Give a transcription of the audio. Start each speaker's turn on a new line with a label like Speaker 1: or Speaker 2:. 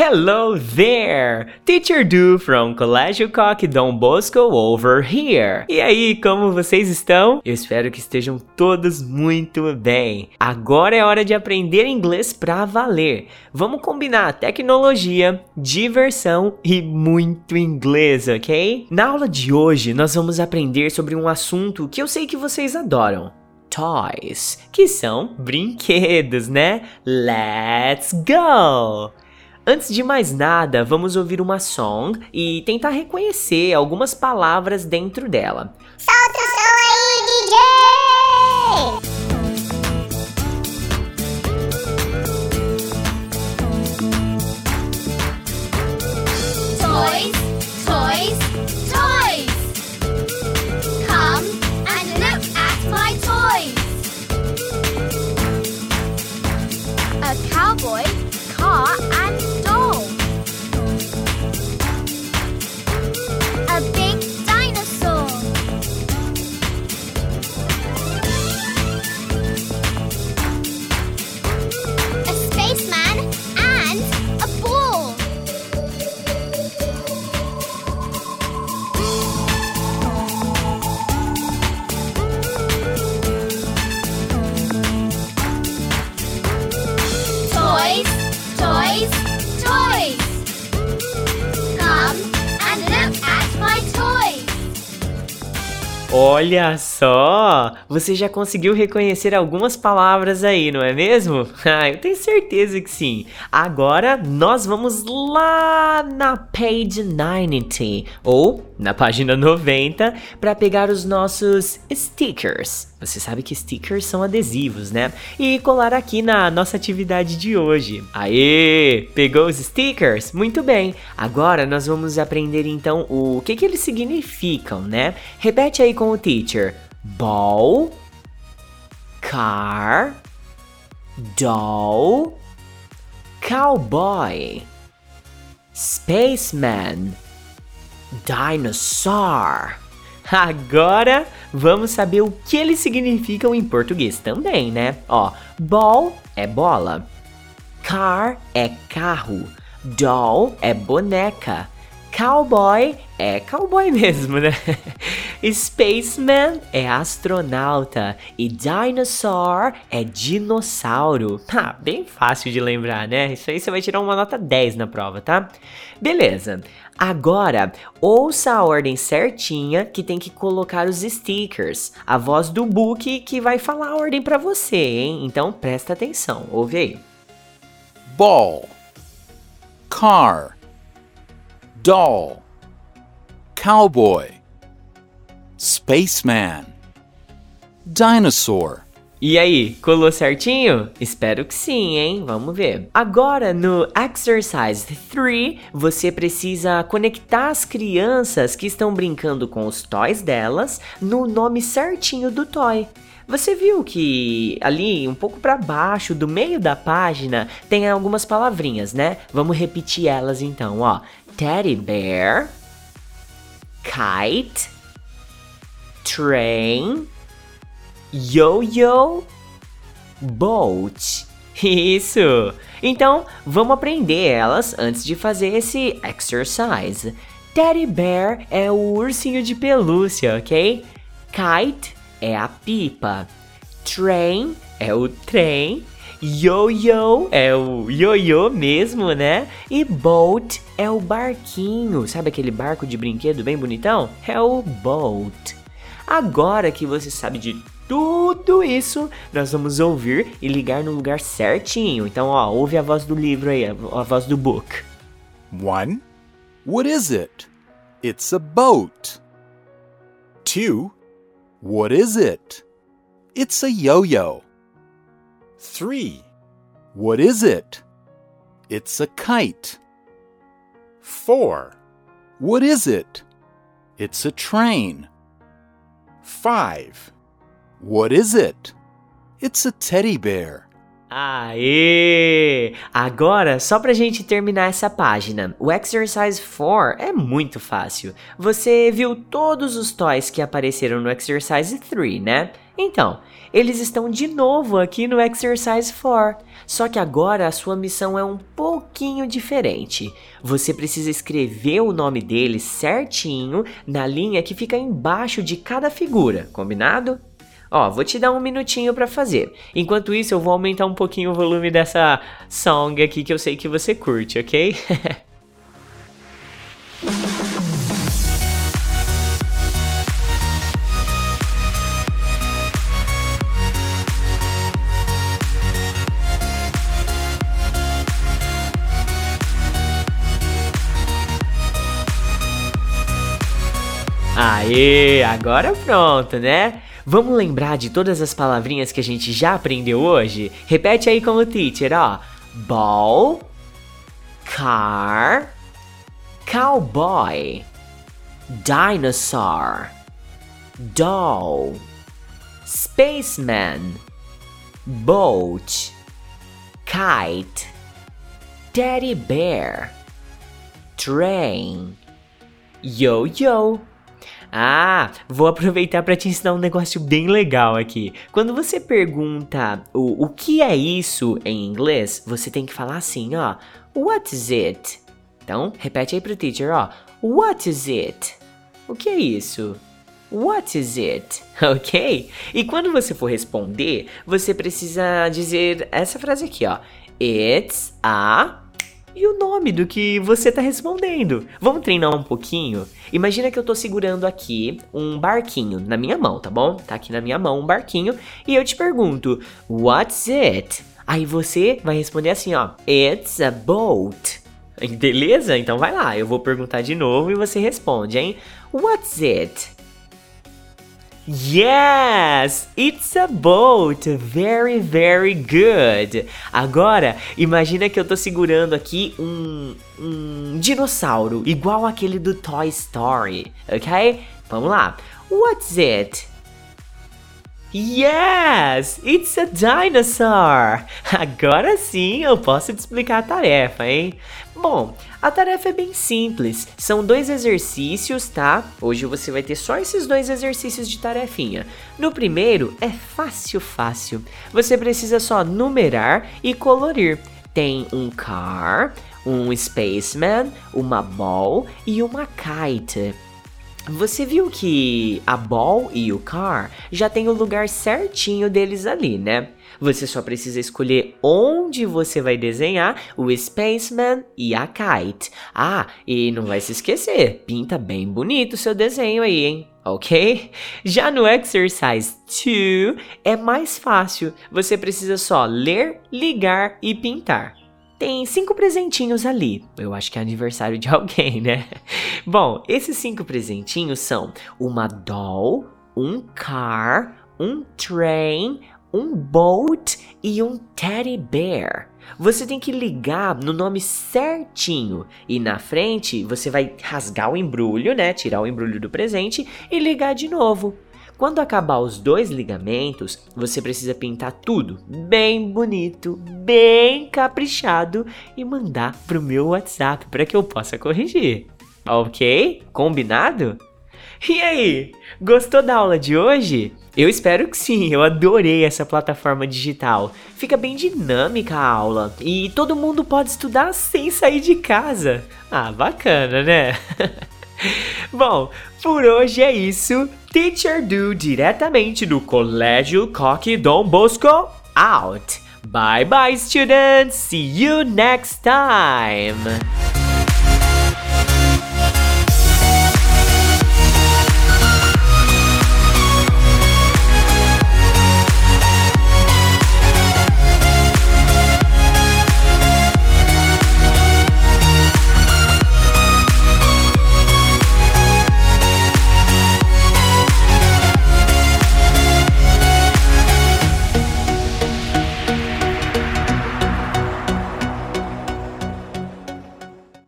Speaker 1: Hello there! Teacher Du from Colégio Coque Dom Bosco over here. E aí, como vocês estão? Eu espero que estejam todos muito bem. Agora é hora de aprender inglês pra valer. Vamos combinar tecnologia, diversão e muito inglês, ok? Na aula de hoje, nós vamos aprender sobre um assunto que eu sei que vocês adoram. Toys, que são brinquedos, né? Let's go! Antes de mais nada, vamos ouvir uma song e tentar reconhecer algumas palavras dentro dela.
Speaker 2: Solta o som aí, DJ!
Speaker 1: Olha só! Você já conseguiu reconhecer algumas palavras aí, não é mesmo? Ah, eu tenho certeza que sim. Agora nós vamos lá na page 90 ou na página 90 para pegar os nossos stickers. Você sabe que stickers são adesivos, né? E colar aqui na nossa atividade de hoje. Aê! Pegou os stickers? Muito bem. Agora nós vamos aprender então o que que eles significam, né? Repete aí com o teacher. Ball, car, doll, cowboy, spaceman, dinosaur. Agora vamos saber o que eles significam em português também, né? Ó, ball é bola, car é carro, doll é boneca, cowboy é cowboy mesmo, né? Spaceman é astronauta e dinosaur é dinossauro. Ah, bem fácil de lembrar, né? Isso aí você vai tirar uma nota 10 na prova, tá? Beleza. Agora, ouça a ordem certinha que tem que colocar os stickers. A voz do book que vai falar a ordem pra você, hein? Então presta atenção. Ouve aí.
Speaker 3: ball, car, doll, cowboy, spaceman, dinosaur.
Speaker 1: E aí, colou certinho? Espero que sim, hein? Vamos ver. Agora no Exercise 3, você precisa conectar as crianças que estão brincando com os toys delas no nome certinho do toy. Você viu que ali, um pouco para baixo, do meio da página, tem algumas palavrinhas, né? Vamos repetir elas então, ó. Teddy bear, kite, train, Yo-yo boat. Isso! Então, vamos aprender elas antes de fazer esse exercise. Teddy bear é o ursinho de pelúcia, ok? Kite é a pipa. Train é o trem. Yo-yo é o yo-yo mesmo, né? E boat é o barquinho. Sabe aquele barco de brinquedo bem bonitão? É o boat. Agora que você sabe de tudo isso, nós vamos ouvir e ligar no lugar certinho. Então, ó, ouve a voz do livro aí, a, voz do book.
Speaker 3: One, what is it? It's a boat. Two, what is it? It's a yo yo. Three, what is it? It's a kite. Four, what is it? It's a train. Five, what is it? It's a teddy bear.
Speaker 1: Aê! Agora, só pra gente terminar essa página, o exercise 4 é muito fácil. Você viu todos os toys que apareceram no exercise 3, né? Então, eles estão de novo aqui no exercise 4. Só que agora a sua missão é um pouquinho diferente. Você precisa escrever o nome deles certinho na linha que fica embaixo de cada figura, combinado? Ó, vou te dar um minutinho pra fazer. Enquanto isso, eu vou aumentar um pouquinho o volume dessa song aqui que eu sei que você curte, ok? Aê, agora pronto, né? Vamos lembrar de todas as palavrinhas que a gente já aprendeu hoje? Repete aí como teacher, ó. Ball, car, cowboy, dinosaur, doll, spaceman, boat, kite, teddy bear, train, yo-yo. Ah, vou aproveitar para te ensinar um negócio bem legal aqui. Quando você pergunta o, o que é isso em inglês, você tem que falar assim, ó. What is it? Então, repete aí pro teacher, ó. What is it? O que é isso? What is it? Ok? E quando você for responder, você precisa dizer essa frase aqui, ó. It's a e o nome do que você tá respondendo. Vamos treinar um pouquinho? Imagina que eu tô segurando aqui um barquinho na minha mão, tá bom? Tá aqui na minha mão um barquinho e eu te pergunto: What's it? Aí você vai responder assim, ó: It's a boat. Beleza? Então vai lá, eu vou perguntar de novo e você responde, hein? What's it? Yes, it's a boat. Very, very good. Agora, imagina que eu tô segurando aqui um, um dinossauro, igual aquele do Toy Story, ok? Vamos lá. What's it? Yes, it's a dinosaur. Agora sim eu posso te explicar a tarefa, hein? Bom, a tarefa é bem simples. São dois exercícios, tá? Hoje você vai ter só esses dois exercícios de tarefinha. No primeiro é fácil, fácil. Você precisa só numerar e colorir. Tem um car, um spaceman, uma ball e uma kite. Você viu que a Ball e o Car já tem o lugar certinho deles ali, né? Você só precisa escolher onde você vai desenhar o Spaceman e a Kite. Ah, e não vai se esquecer, pinta bem bonito o seu desenho aí, hein? ok? Já no exercise 2 é mais fácil, você precisa só ler, ligar e pintar. Tem cinco presentinhos ali. Eu acho que é aniversário de alguém, né? Bom, esses cinco presentinhos são uma doll, um car, um train, um boat e um teddy bear. Você tem que ligar no nome certinho e na frente você vai rasgar o embrulho, né? Tirar o embrulho do presente e ligar de novo. Quando acabar os dois ligamentos, você precisa pintar tudo bem bonito, bem caprichado e mandar pro meu WhatsApp para que eu possa corrigir. Ok? Combinado? E aí, gostou da aula de hoje? Eu espero que sim, eu adorei essa plataforma digital. Fica bem dinâmica a aula e todo mundo pode estudar sem sair de casa. Ah, bacana, né? Bom, por hoje é isso. Teacher Do diretamente do Colégio Coque Dom Bosco out. Bye bye, students. See you next time.